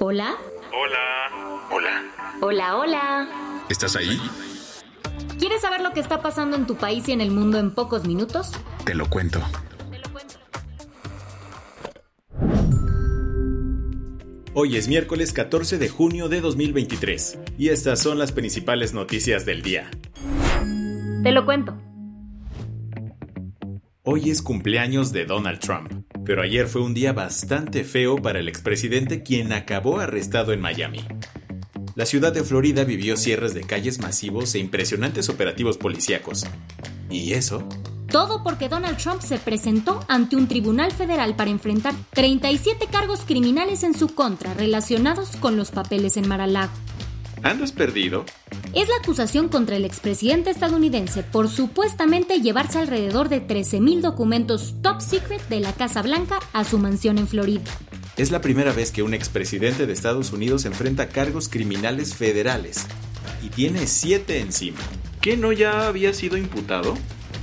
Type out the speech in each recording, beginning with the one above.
Hola. Hola. Hola. Hola, hola. ¿Estás ahí? ¿Quieres saber lo que está pasando en tu país y en el mundo en pocos minutos? Te lo cuento. Hoy es miércoles 14 de junio de 2023 y estas son las principales noticias del día. Te lo cuento. Hoy es cumpleaños de Donald Trump, pero ayer fue un día bastante feo para el expresidente quien acabó arrestado en Miami. La ciudad de Florida vivió cierres de calles masivos e impresionantes operativos policíacos. ¿Y eso? Todo porque Donald Trump se presentó ante un tribunal federal para enfrentar 37 cargos criminales en su contra relacionados con los papeles en Mar-a-Lago. ¿Andas perdido? Es la acusación contra el expresidente estadounidense por supuestamente llevarse alrededor de 13.000 documentos top secret de la Casa Blanca a su mansión en Florida. Es la primera vez que un expresidente de Estados Unidos enfrenta cargos criminales federales. Y tiene siete encima. ¿Qué no ya había sido imputado?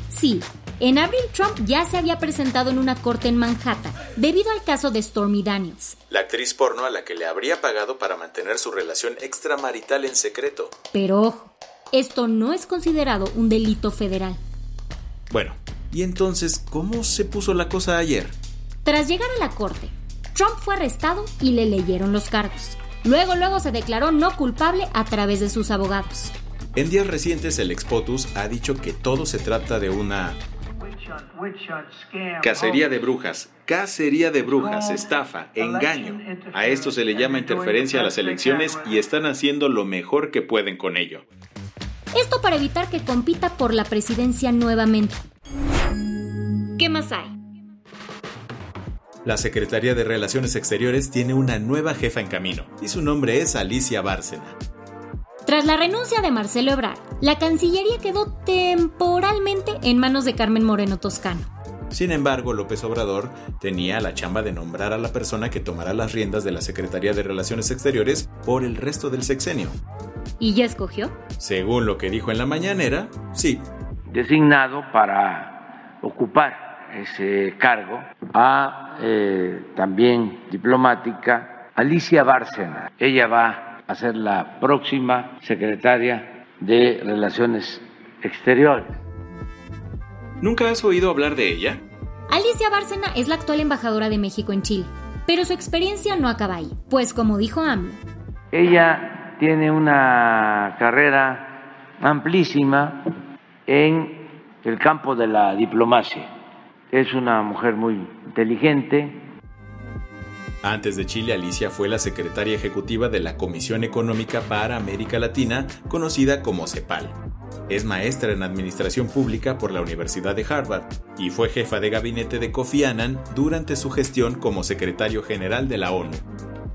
Sí, en abril Trump ya se había presentado en una corte en Manhattan debido al caso de Stormy Daniels. La actriz porno a la que le habría pagado para mantener su relación extramarital en secreto. Pero ojo, esto no es considerado un delito federal. Bueno, ¿y entonces cómo se puso la cosa ayer? Tras llegar a la corte, Trump fue arrestado y le leyeron los cargos. Luego, luego se declaró no culpable a través de sus abogados. En días recientes el ex POTUS ha dicho que todo se trata de una cacería de brujas, cacería de brujas, estafa, engaño. A esto se le llama interferencia a las elecciones y están haciendo lo mejor que pueden con ello. Esto para evitar que compita por la presidencia nuevamente. ¿Qué más hay? La Secretaría de Relaciones Exteriores tiene una nueva jefa en camino y su nombre es Alicia Bárcena. Tras la renuncia de Marcelo Ebrard, la Cancillería quedó temporalmente en manos de Carmen Moreno Toscano. Sin embargo, López Obrador tenía la chamba de nombrar a la persona que tomará las riendas de la Secretaría de Relaciones Exteriores por el resto del sexenio. ¿Y ya escogió? Según lo que dijo en la mañanera, sí. Designado para ocupar ese cargo a eh, también diplomática Alicia Bárcena. Ella va a ser la próxima secretaria de Relaciones Exteriores. ¿Nunca has oído hablar de ella? Alicia Bárcena es la actual embajadora de México en Chile, pero su experiencia no acaba ahí, pues como dijo AMLO, ella tiene una carrera amplísima en el campo de la diplomacia. Es una mujer muy inteligente, antes de Chile, Alicia fue la secretaria ejecutiva de la Comisión Económica para América Latina, conocida como CEPAL. Es maestra en Administración Pública por la Universidad de Harvard y fue jefa de gabinete de Kofi Annan durante su gestión como secretario general de la ONU.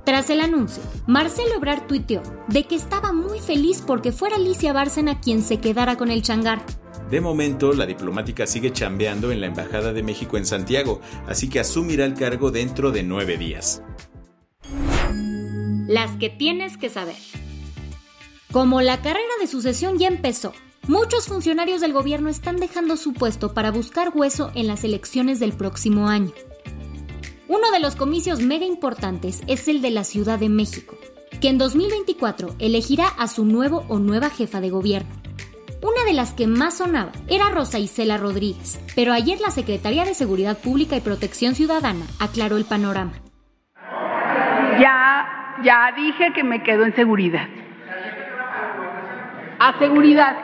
Tras el anuncio, Marcelo Ebrard tuiteó de que estaba muy feliz porque fuera Alicia Bárcena quien se quedara con el changar. De momento, la diplomática sigue chambeando en la Embajada de México en Santiago, así que asumirá el cargo dentro de nueve días. Las que tienes que saber. Como la carrera de sucesión ya empezó, muchos funcionarios del gobierno están dejando su puesto para buscar hueso en las elecciones del próximo año. Uno de los comicios mega importantes es el de la Ciudad de México, que en 2024 elegirá a su nuevo o nueva jefa de gobierno. De las que más sonaba era Rosa Isela Rodríguez, pero ayer la Secretaría de Seguridad Pública y Protección Ciudadana aclaró el panorama. Ya, ya dije que me quedo en seguridad. A seguridad.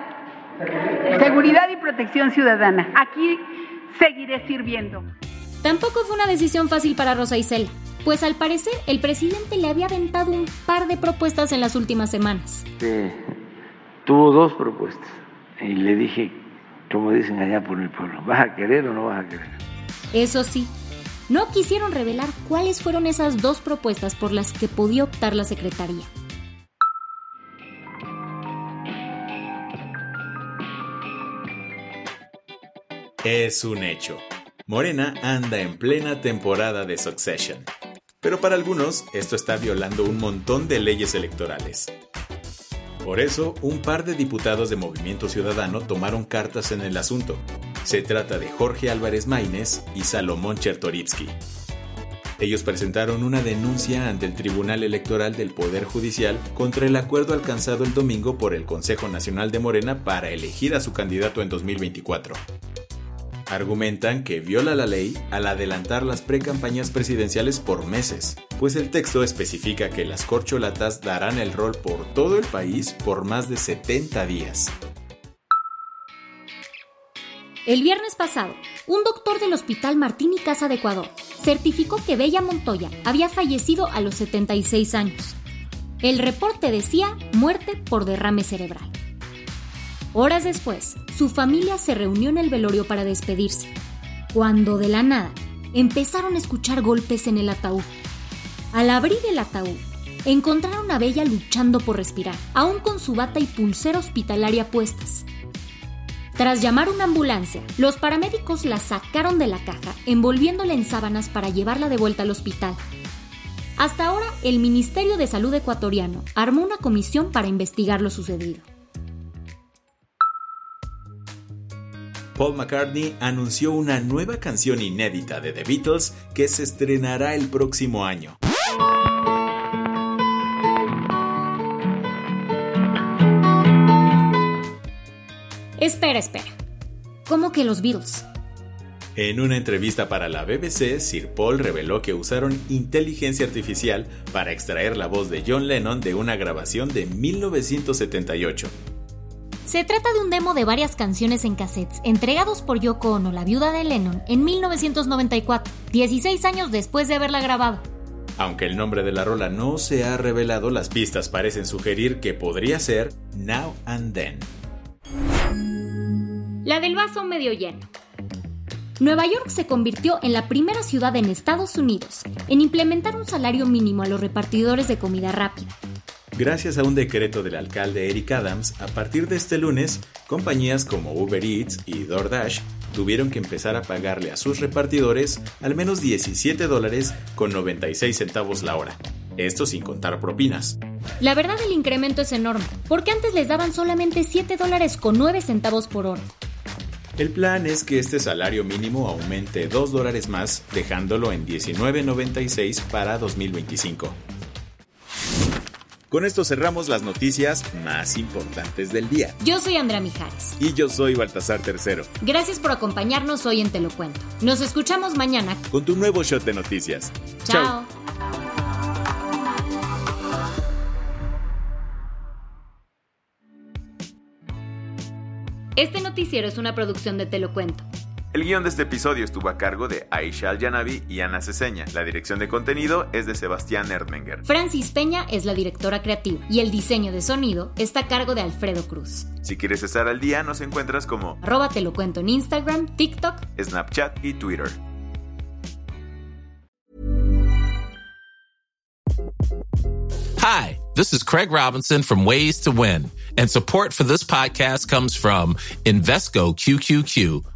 Seguridad y protección ciudadana. Aquí seguiré sirviendo. Tampoco fue una decisión fácil para Rosa Isela, pues al parecer el presidente le había aventado un par de propuestas en las últimas semanas. Sí, tuvo dos propuestas y le dije, como dicen allá por el pueblo, ¿vas a querer o no vas a querer? Eso sí, no quisieron revelar cuáles fueron esas dos propuestas por las que podía optar la Secretaría. Es un hecho. Morena anda en plena temporada de Succession. Pero para algunos, esto está violando un montón de leyes electorales. Por eso, un par de diputados de Movimiento Ciudadano tomaron cartas en el asunto. Se trata de Jorge Álvarez Maínez y Salomón Chertorivsky. Ellos presentaron una denuncia ante el Tribunal Electoral del Poder Judicial contra el acuerdo alcanzado el domingo por el Consejo Nacional de Morena para elegir a su candidato en 2024 argumentan que viola la ley al adelantar las precampañas presidenciales por meses, pues el texto especifica que las corcholatas darán el rol por todo el país por más de 70 días. El viernes pasado, un doctor del Hospital Martín y Casa de Ecuador certificó que Bella Montoya había fallecido a los 76 años. El reporte decía muerte por derrame cerebral. Horas después, su familia se reunió en el velorio para despedirse, cuando de la nada empezaron a escuchar golpes en el ataúd. Al abrir el ataúd, encontraron a Bella luchando por respirar, aún con su bata y pulsera hospitalaria puestas. Tras llamar una ambulancia, los paramédicos la sacaron de la caja, envolviéndola en sábanas para llevarla de vuelta al hospital. Hasta ahora, el Ministerio de Salud ecuatoriano armó una comisión para investigar lo sucedido. Paul McCartney anunció una nueva canción inédita de The Beatles que se estrenará el próximo año. Espera, espera. ¿Cómo que los Beatles? En una entrevista para la BBC, Sir Paul reveló que usaron inteligencia artificial para extraer la voz de John Lennon de una grabación de 1978. Se trata de un demo de varias canciones en cassettes entregados por Yoko Ono, la viuda de Lennon, en 1994, 16 años después de haberla grabado. Aunque el nombre de la rola no se ha revelado, las pistas parecen sugerir que podría ser Now and Then. La del vaso medio lleno. Nueva York se convirtió en la primera ciudad en Estados Unidos en implementar un salario mínimo a los repartidores de comida rápida. Gracias a un decreto del alcalde Eric Adams, a partir de este lunes, compañías como Uber Eats y DoorDash tuvieron que empezar a pagarle a sus repartidores al menos 17 dólares con 96 centavos la hora. Esto sin contar propinas. La verdad el incremento es enorme, porque antes les daban solamente 7 dólares con 9 centavos por hora. El plan es que este salario mínimo aumente 2 dólares más, dejándolo en 19.96 para 2025. Con esto cerramos las noticias más importantes del día. Yo soy Andrea Mijares. Y yo soy Baltasar Tercero. Gracias por acompañarnos hoy en Te lo Cuento. Nos escuchamos mañana con tu nuevo shot de noticias. Chao. Este noticiero es una producción de Te lo Cuento. El guion de este episodio estuvo a cargo de Aisha Al-Yanabi y Ana Ceseña. La dirección de contenido es de Sebastián Erdmenger. Francis Peña es la directora creativa y el diseño de sonido está a cargo de Alfredo Cruz. Si quieres estar al día, nos encuentras como arroba te lo cuento en Instagram, TikTok, Snapchat y Twitter. Hi, this is Craig Robinson from Ways to Win, and support for this podcast comes from Invesco QQQ